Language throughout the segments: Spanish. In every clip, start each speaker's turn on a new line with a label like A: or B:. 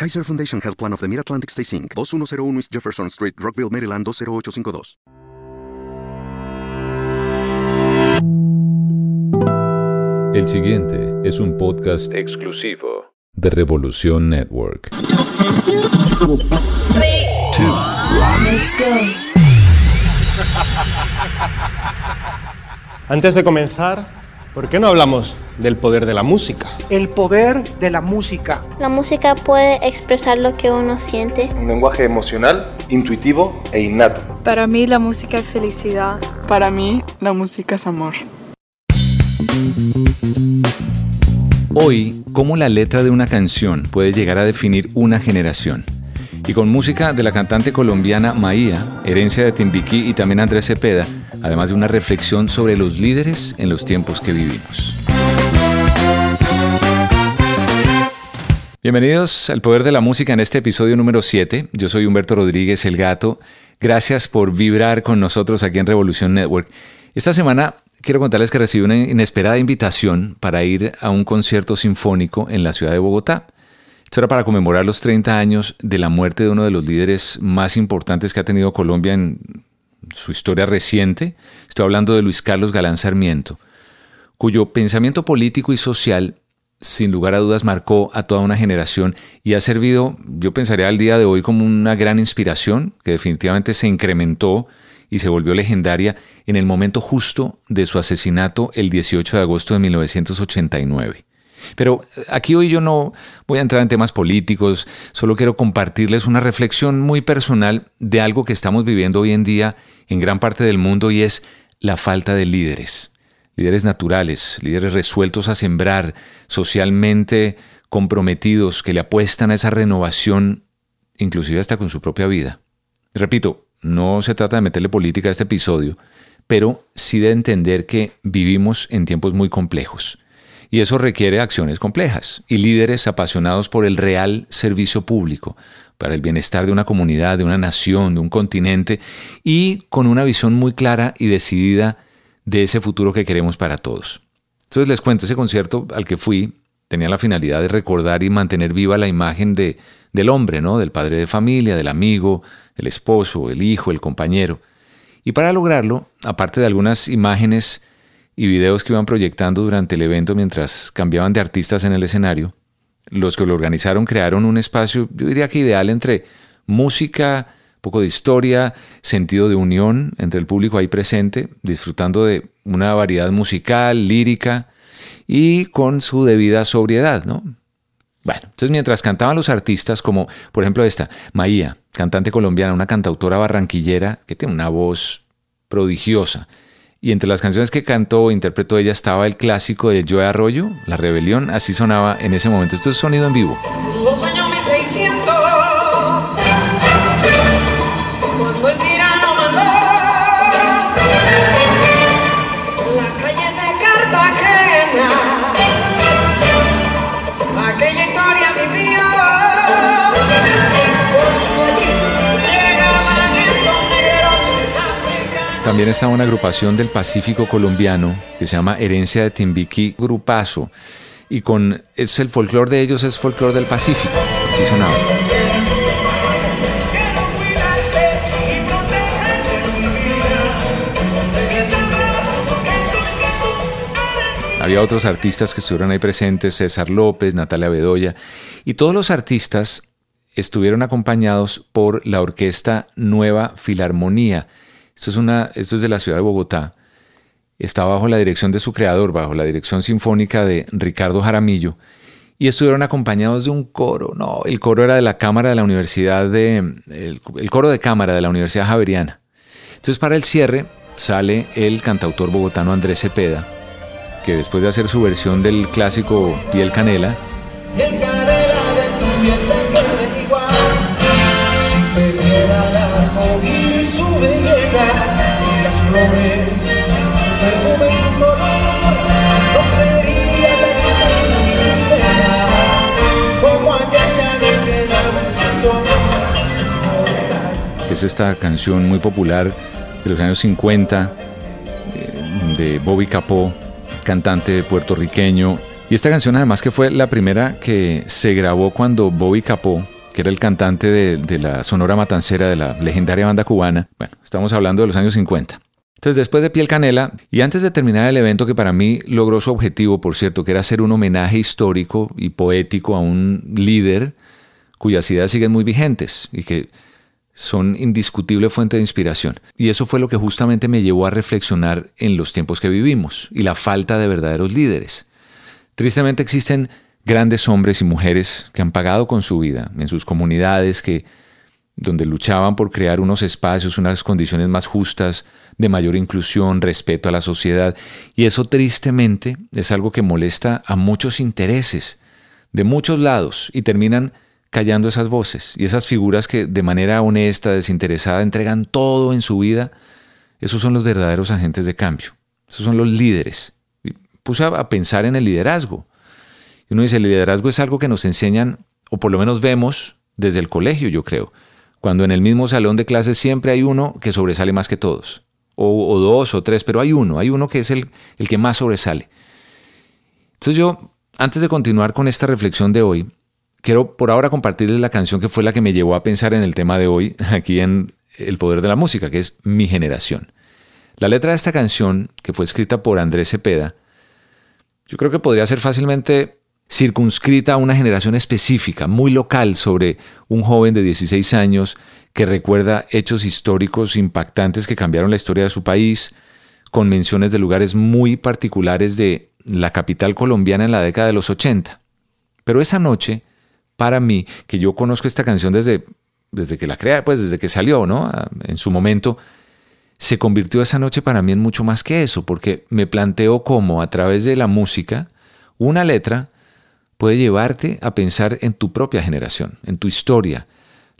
A: Kaiser Foundation Health Plan of the Mid-Atlantic Stay Inc., 2101 East Jefferson Street, Rockville, Maryland 20852.
B: El siguiente es un podcast exclusivo de Revolución Network.
C: Antes de comenzar, ¿por qué no hablamos del poder de la música?
D: El poder de la música.
E: La música puede expresar lo que uno siente.
F: Un lenguaje emocional, intuitivo e innato.
G: Para mí la música es felicidad.
H: Para mí la música es amor.
B: Hoy, cómo la letra de una canción puede llegar a definir una generación. Y con música de la cantante colombiana Maía, herencia de Timbiquí y también Andrés Cepeda, además de una reflexión sobre los líderes en los tiempos que vivimos. Bienvenidos al Poder de la Música en este episodio número 7. Yo soy Humberto Rodríguez, el gato. Gracias por vibrar con nosotros aquí en Revolución Network. Esta semana quiero contarles que recibí una inesperada invitación para ir a un concierto sinfónico en la ciudad de Bogotá. Esto era para conmemorar los 30 años de la muerte de uno de los líderes más importantes que ha tenido Colombia en su historia reciente. Estoy hablando de Luis Carlos Galán Sarmiento, cuyo pensamiento político y social sin lugar a dudas marcó a toda una generación y ha servido, yo pensaría al día de hoy, como una gran inspiración que definitivamente se incrementó y se volvió legendaria en el momento justo de su asesinato el 18 de agosto de 1989. Pero aquí hoy yo no voy a entrar en temas políticos, solo quiero compartirles una reflexión muy personal de algo que estamos viviendo hoy en día en gran parte del mundo y es la falta de líderes. Líderes naturales, líderes resueltos a sembrar, socialmente comprometidos, que le apuestan a esa renovación, inclusive hasta con su propia vida. Repito, no se trata de meterle política a este episodio, pero sí de entender que vivimos en tiempos muy complejos. Y eso requiere acciones complejas y líderes apasionados por el real servicio público, para el bienestar de una comunidad, de una nación, de un continente, y con una visión muy clara y decidida de ese futuro que queremos para todos. Entonces les cuento, ese concierto al que fui tenía la finalidad de recordar y mantener viva la imagen de, del hombre, ¿no? del padre de familia, del amigo, el esposo, el hijo, el compañero. Y para lograrlo, aparte de algunas imágenes y videos que iban proyectando durante el evento mientras cambiaban de artistas en el escenario, los que lo organizaron crearon un espacio, yo diría que ideal entre música, poco de historia, sentido de unión entre el público ahí presente, disfrutando de una variedad musical, lírica y con su debida sobriedad, ¿no? Bueno, entonces mientras cantaban los artistas, como por ejemplo esta, Maía, cantante colombiana, una cantautora barranquillera que tiene una voz prodigiosa. Y entre las canciones que cantó o interpretó ella estaba el clásico de Joe Arroyo, La Rebelión, así sonaba en ese momento. Esto es sonido en vivo.
I: Los años 1600,
B: También estaba una agrupación del Pacífico colombiano que se llama Herencia de Timbiquí Grupazo. Y con es el folclore de ellos es folclore del Pacífico. Así sonaba. Había otros artistas que estuvieron ahí presentes, César López, Natalia Bedoya, y todos los artistas estuvieron acompañados por la orquesta Nueva Filarmonía. Esto es, una, esto es de la ciudad de Bogotá. Está bajo la dirección de su creador, bajo la dirección sinfónica de Ricardo Jaramillo. Y estuvieron acompañados de un coro. No, el coro era de la Cámara de la Universidad de. El, coro de Cámara de la Universidad Javeriana. Entonces, para el cierre, sale el cantautor bogotano Andrés Cepeda, que después de hacer su versión del clásico Piel Canela, es esta canción muy popular de los años 50 eh, de Bobby Capó, cantante puertorriqueño. Y esta canción además que fue la primera que se grabó cuando Bobby Capó, que era el cantante de, de la Sonora Matancera de la legendaria banda cubana, bueno, estamos hablando de los años 50. Entonces, después de Piel Canela, y antes de terminar el evento que para mí logró su objetivo, por cierto, que era hacer un homenaje histórico y poético a un líder cuyas ideas siguen muy vigentes y que son indiscutible fuente de inspiración. Y eso fue lo que justamente me llevó a reflexionar en los tiempos que vivimos y la falta de verdaderos líderes. Tristemente existen grandes hombres y mujeres que han pagado con su vida en sus comunidades, que donde luchaban por crear unos espacios, unas condiciones más justas, de mayor inclusión, respeto a la sociedad. Y eso tristemente es algo que molesta a muchos intereses de muchos lados y terminan callando esas voces y esas figuras que de manera honesta, desinteresada, entregan todo en su vida. Esos son los verdaderos agentes de cambio. Esos son los líderes. Y puse a pensar en el liderazgo. Y uno dice, el liderazgo es algo que nos enseñan, o por lo menos vemos desde el colegio, yo creo. Cuando en el mismo salón de clases siempre hay uno que sobresale más que todos. O, o dos o tres, pero hay uno, hay uno que es el, el que más sobresale. Entonces yo, antes de continuar con esta reflexión de hoy, quiero por ahora compartirles la canción que fue la que me llevó a pensar en el tema de hoy, aquí en El Poder de la Música, que es Mi Generación. La letra de esta canción, que fue escrita por Andrés Cepeda, yo creo que podría ser fácilmente circunscrita a una generación específica, muy local, sobre un joven de 16 años que recuerda hechos históricos impactantes que cambiaron la historia de su país, con menciones de lugares muy particulares de la capital colombiana en la década de los 80. Pero esa noche, para mí, que yo conozco esta canción desde, desde que la crea, pues desde que salió, ¿no? En su momento, se convirtió esa noche para mí en mucho más que eso, porque me planteo cómo a través de la música, una letra puede llevarte a pensar en tu propia generación, en tu historia,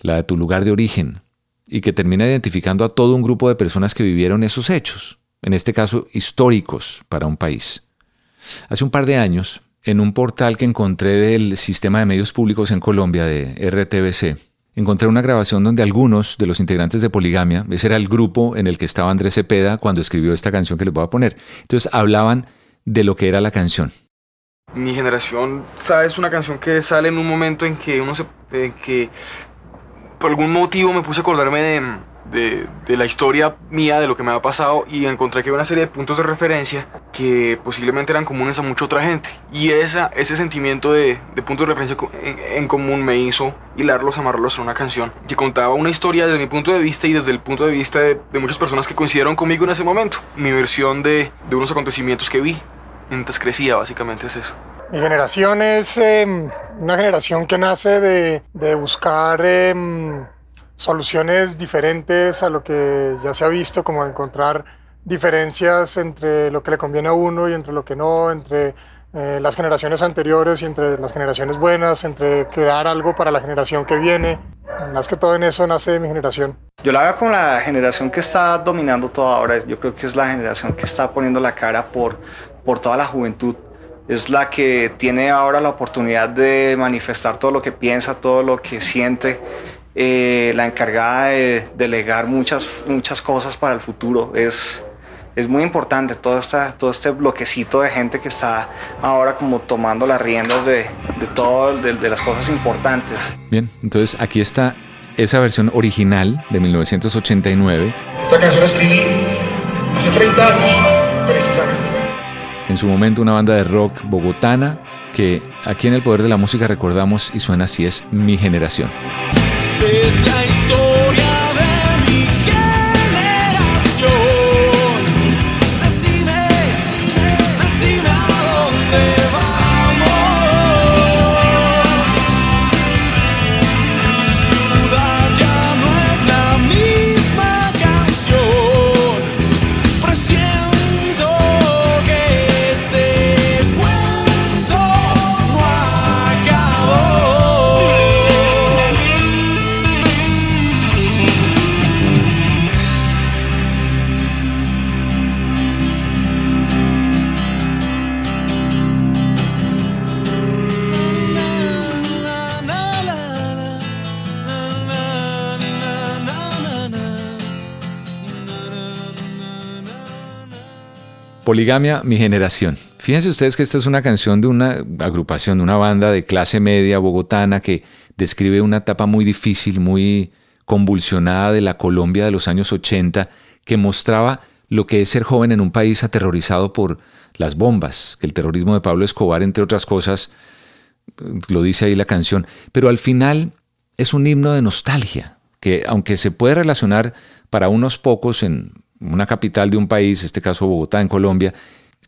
B: la de tu lugar de origen, y que termina identificando a todo un grupo de personas que vivieron esos hechos, en este caso históricos para un país. Hace un par de años, en un portal que encontré del sistema de medios públicos en Colombia, de RTBC, encontré una grabación donde algunos de los integrantes de Poligamia, ese era el grupo en el que estaba Andrés Cepeda cuando escribió esta canción que les voy a poner, entonces hablaban de lo que era la canción.
J: Mi generación, ¿sabes? Una canción que sale en un momento en que uno se... que por algún motivo me puse a acordarme de, de, de, la historia mía, de lo que me había pasado, y encontré que había una serie de puntos de referencia que posiblemente eran comunes a mucha otra gente. Y esa, ese sentimiento de, de puntos de referencia en, en, común me hizo hilarlos, amarrarlos en una canción que contaba una historia desde mi punto de vista y desde el punto de vista de, muchas personas que coincidieron conmigo en ese momento. Mi versión de, de unos acontecimientos que vi mientras crecía, básicamente es eso.
K: Mi generación es eh, una generación que nace de, buscar eh, soluciones diferentes a lo que ya se ha visto, como encontrar diferencias entre lo que le conviene a uno y entre lo que no, entre eh, las generaciones anteriores y entre las generaciones buenas, entre crear algo para la generación que viene. Más que todo en eso nace mi generación.
L: Yo la veo como la generación que está dominando todo ahora. Yo creo que es la generación que está poniendo la cara por, por toda la juventud es la que tiene ahora la oportunidad de manifestar todo lo que piensa, todo lo que siente, eh, la encargada de delegar muchas, muchas cosas para el futuro. Es, es muy importante todo, esta, todo este bloquecito de gente que está ahora como tomando las riendas de, de todo, de, de las cosas importantes.
B: Bien, entonces aquí está esa versión original de 1989.
I: Esta canción la escribí hace 30 años, precisamente
B: en su momento una banda de rock bogotana que aquí en el Poder de la Música recordamos y suena así es Mi Generación.
I: Es
B: Poligamia, mi generación. Fíjense ustedes que esta es una canción de una agrupación, de una banda de clase media bogotana que describe una etapa muy difícil, muy convulsionada de la Colombia de los años 80, que mostraba lo que es ser joven en un país aterrorizado por las bombas, que el terrorismo de Pablo Escobar, entre otras cosas, lo dice ahí la canción, pero al final es un himno de nostalgia, que aunque se puede relacionar para unos pocos en una capital de un país, en este caso Bogotá, en Colombia,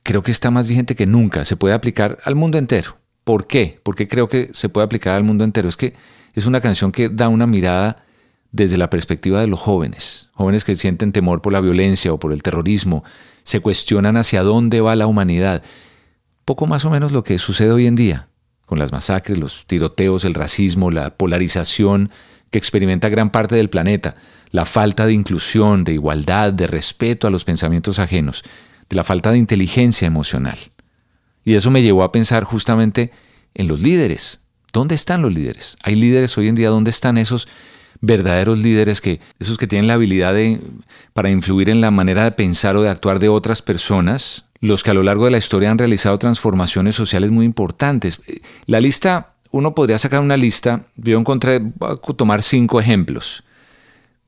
B: creo que está más vigente que nunca. Se puede aplicar al mundo entero. ¿Por qué? Porque creo que se puede aplicar al mundo entero. Es que es una canción que da una mirada desde la perspectiva de los jóvenes, jóvenes que sienten temor por la violencia o por el terrorismo, se cuestionan hacia dónde va la humanidad. Poco más o menos lo que sucede hoy en día, con las masacres, los tiroteos, el racismo, la polarización que experimenta gran parte del planeta la falta de inclusión, de igualdad, de respeto a los pensamientos ajenos, de la falta de inteligencia emocional. Y eso me llevó a pensar justamente en los líderes. ¿Dónde están los líderes? Hay líderes hoy en día, ¿dónde están esos verdaderos líderes que esos que tienen la habilidad de para influir en la manera de pensar o de actuar de otras personas, los que a lo largo de la historia han realizado transformaciones sociales muy importantes. La lista, uno podría sacar una lista, yo encontré, voy a tomar cinco ejemplos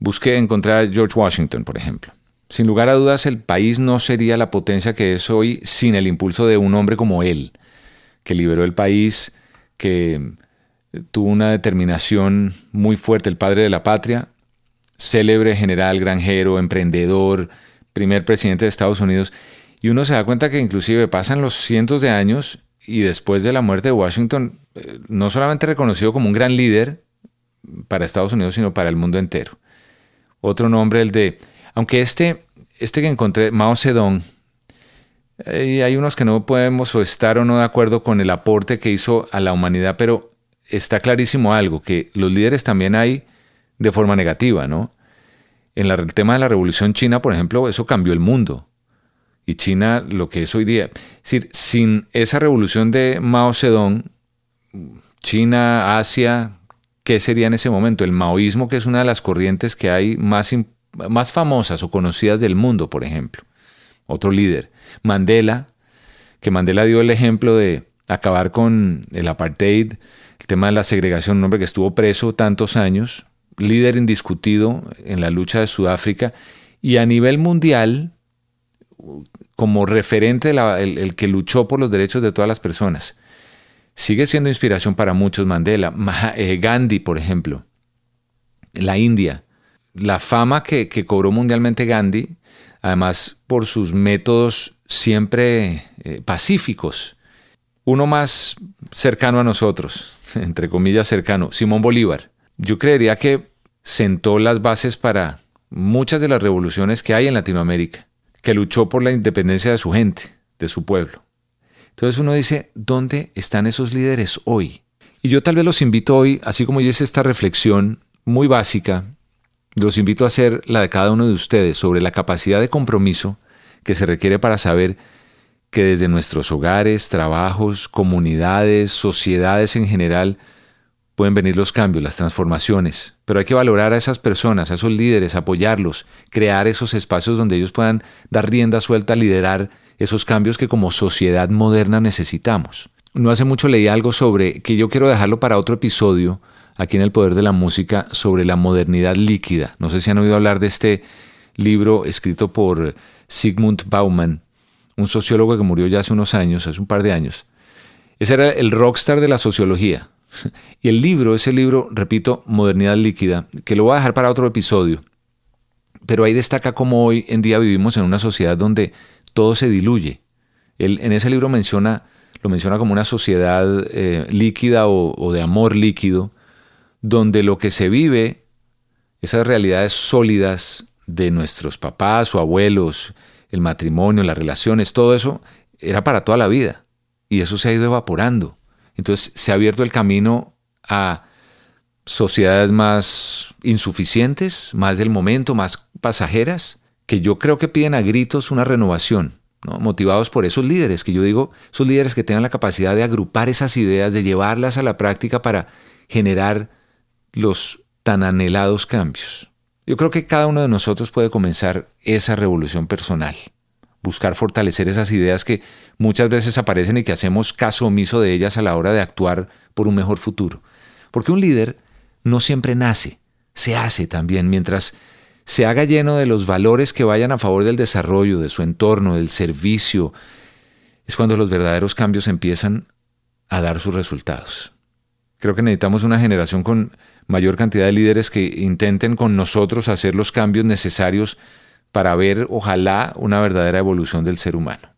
B: busqué encontrar a George Washington, por ejemplo. Sin lugar a dudas, el país no sería la potencia que es hoy sin el impulso de un hombre como él, que liberó el país, que tuvo una determinación muy fuerte, el padre de la patria, célebre general, granjero, emprendedor, primer presidente de Estados Unidos. Y uno se da cuenta que inclusive pasan los cientos de años y después de la muerte de Washington, eh, no solamente reconocido como un gran líder para Estados Unidos, sino para el mundo entero. Otro nombre, el de, aunque este, este que encontré, Mao Zedong, hay unos que no podemos o estar o no de acuerdo con el aporte que hizo a la humanidad, pero está clarísimo algo, que los líderes también hay de forma negativa, ¿no? En el tema de la revolución china, por ejemplo, eso cambió el mundo. Y China, lo que es hoy día. Decir, sin esa revolución de Mao Zedong, China, Asia, ¿qué sería en ese momento? El maoísmo, que es una de las corrientes que hay más, más famosas o conocidas del mundo, por ejemplo. Otro líder. Mandela, que Mandela dio el ejemplo de acabar con el apartheid, el tema de la segregación, un hombre que estuvo preso tantos años, líder indiscutido en la lucha de Sudáfrica, y a nivel mundial, como referente, el que luchó por los derechos de todas las personas sigue siendo inspiración para muchos Mandela. Eh, Gandhi, por ejemplo, la India. La fama que, cobró mundialmente Gandhi, además por sus métodos siempre eh, pacíficos. Uno más cercano a nosotros, entre comillas cercano, Simón Bolívar. Yo creería que sentó las bases para muchas de las revoluciones que hay en Latinoamérica, que luchó por la independencia de su gente, de su pueblo. Entonces uno dice, ¿dónde están esos líderes hoy? Y yo tal vez los invito hoy, así como yo hice esta reflexión muy básica, los invito a hacer la de cada uno de ustedes sobre la capacidad de compromiso que se requiere para saber que desde nuestros hogares, trabajos, comunidades, sociedades en general, pueden venir los cambios, las transformaciones, pero hay que valorar a esas personas, a esos líderes, apoyarlos, crear esos espacios donde ellos puedan dar rienda suelta, liderar esos cambios que como sociedad moderna necesitamos. No hace mucho leí algo sobre, que yo quiero dejarlo para otro episodio, aquí en El Poder de la Música, sobre la modernidad líquida. No sé si han oído hablar de este libro escrito por Sigmund Bauman, un sociólogo que murió ya hace unos años, hace un par de años. Ese era el rockstar de la sociología. Y el libro, ese libro, repito, Modernidad Líquida, que lo voy a dejar para otro episodio, pero ahí destaca cómo hoy en día vivimos en una sociedad donde todo se diluye. Él en ese libro menciona, lo menciona como una sociedad eh, líquida o, de amor líquido, donde lo que se vive, esas realidades sólidas de nuestros papás o abuelos, el matrimonio, las relaciones, todo eso era para toda la vida. Y eso se ha ido evaporando. Entonces se ha abierto el camino a sociedades más insuficientes, más del momento, más pasajeras, que yo creo que piden a gritos una renovación, motivados por esos líderes, que yo digo, esos líderes que tengan la capacidad de agrupar esas ideas, de llevarlas a la práctica para generar los tan anhelados cambios. Yo creo que cada uno de nosotros puede comenzar esa revolución personal, buscar fortalecer esas ideas que muchas veces aparecen y que hacemos caso omiso de ellas a la hora de actuar por un mejor futuro. Porque un líder no siempre nace, se hace también mientras se haga lleno de los valores que vayan a favor del desarrollo, de su entorno, del servicio, es cuando los verdaderos cambios empiezan a dar sus resultados. Creo que necesitamos una generación con mayor cantidad de líderes que intenten con nosotros hacer los cambios necesarios para ver, ojalá, una verdadera evolución del ser humano.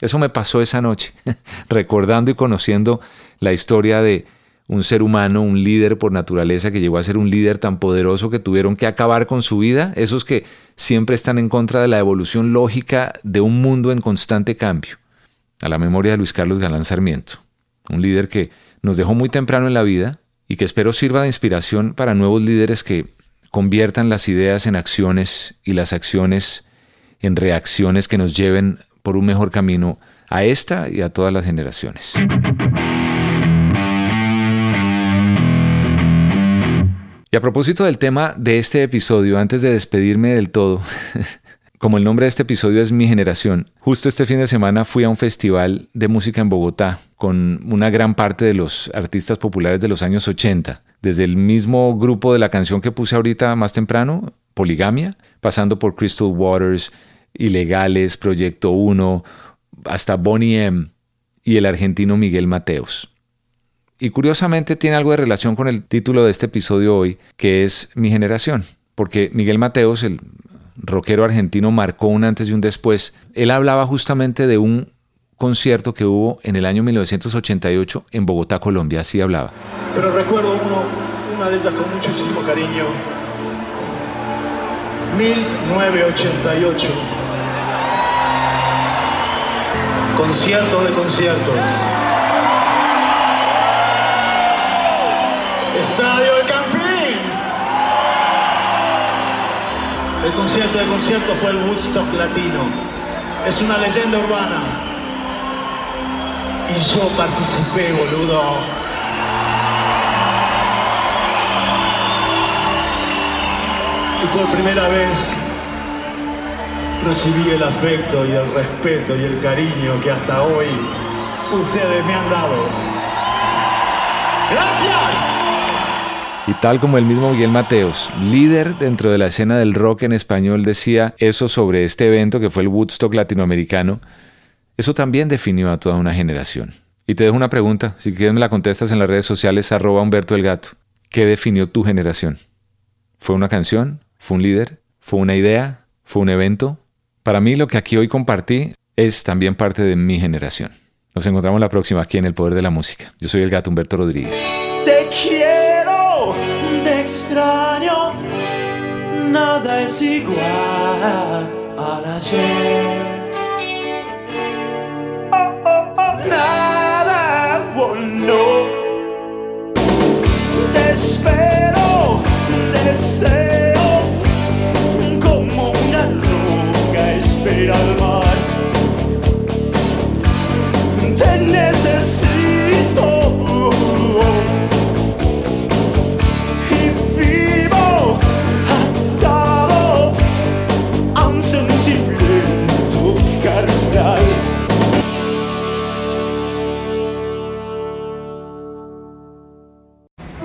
B: Eso me pasó esa noche, recordando y conociendo la historia de un ser humano, un líder por naturaleza que llegó a ser un líder tan poderoso que tuvieron que acabar con su vida, esos que siempre están en contra de la evolución lógica de un mundo en constante cambio. A la memoria de Luis Carlos Galán Sarmiento, un líder que nos dejó muy temprano en la vida y que espero sirva de inspiración para nuevos líderes que conviertan las ideas en acciones y las acciones en reacciones que nos lleven por un mejor camino a esta y a todas las generaciones. Y a propósito del tema de este episodio, antes de despedirme del todo, como el nombre de este episodio es Mi Generación, justo este fin de semana fui a un festival de música en Bogotá con una gran parte de los artistas populares de los años 80, desde el mismo grupo de la canción que puse ahorita más temprano, Poligamia, pasando por Crystal Waters, Ilegales, Proyecto 1, hasta Bonnie M y el argentino Miguel Mateos. Y curiosamente tiene algo de relación con el título de este episodio hoy, que es Mi generación, porque Miguel Mateos, el rockero argentino, marcó un antes y un después. Él hablaba justamente de un concierto que hubo en el año 1988 en Bogotá, Colombia, así hablaba.
M: Pero recuerdo uno, una de ellas con muchísimo cariño. 1988. Concierto de conciertos. Estadio El concierto de conciertos fue el Woodstock Latino. Es una leyenda urbana. Y yo participé, boludo. Y por primera vez recibí el afecto y el respeto y el cariño que hasta hoy ustedes me han dado. ¡Gracias!
B: Y tal como el mismo Miguel Mateos, líder dentro de la escena del rock en español, decía eso sobre este evento que fue el Woodstock latinoamericano, eso también definió a toda una generación. Y te dejo una pregunta, si quieres me la contestas en las redes sociales, arroba Humberto el Gato. ¿Qué definió tu generación? ¿Fue una canción? ¿Fue un líder? ¿Fue una idea? ¿Fue un evento? Para mí lo que aquí hoy compartí es también parte de mi generación. Nos encontramos la próxima aquí en El Poder de la Música. Yo soy el gato Humberto Rodríguez.
I: Te quiero, nada es igual al ayer. Oh, oh, oh, nada, oh, no. Te espero, deseo, como una roca espera al mar.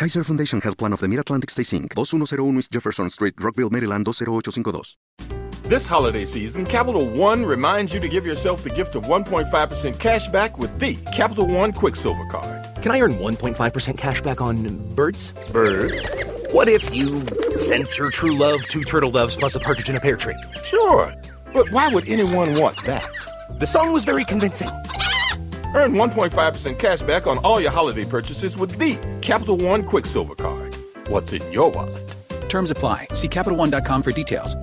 A: Kaiser Foundation Health Plan of the Mid-Atlantic Stay Inc., 2101 East Jefferson Street, Rockville, Maryland, 20852.
N: This holiday season, Capital One reminds you to give yourself the gift of 1.5% cash back with the Capital One Quicksilver Card.
O: Can I earn 1.5% cash back on birds?
N: Birds?
O: What if you sent your true love two turtle doves plus a partridge in a pear tree?
N: Sure, but why would anyone want that?
O: The song was very convincing.
N: Earn 1.5% cash back on all your holiday purchases with the Capital One Quicksilver Card. What's in your wallet?
P: Terms apply. See CapitalOne.com for details.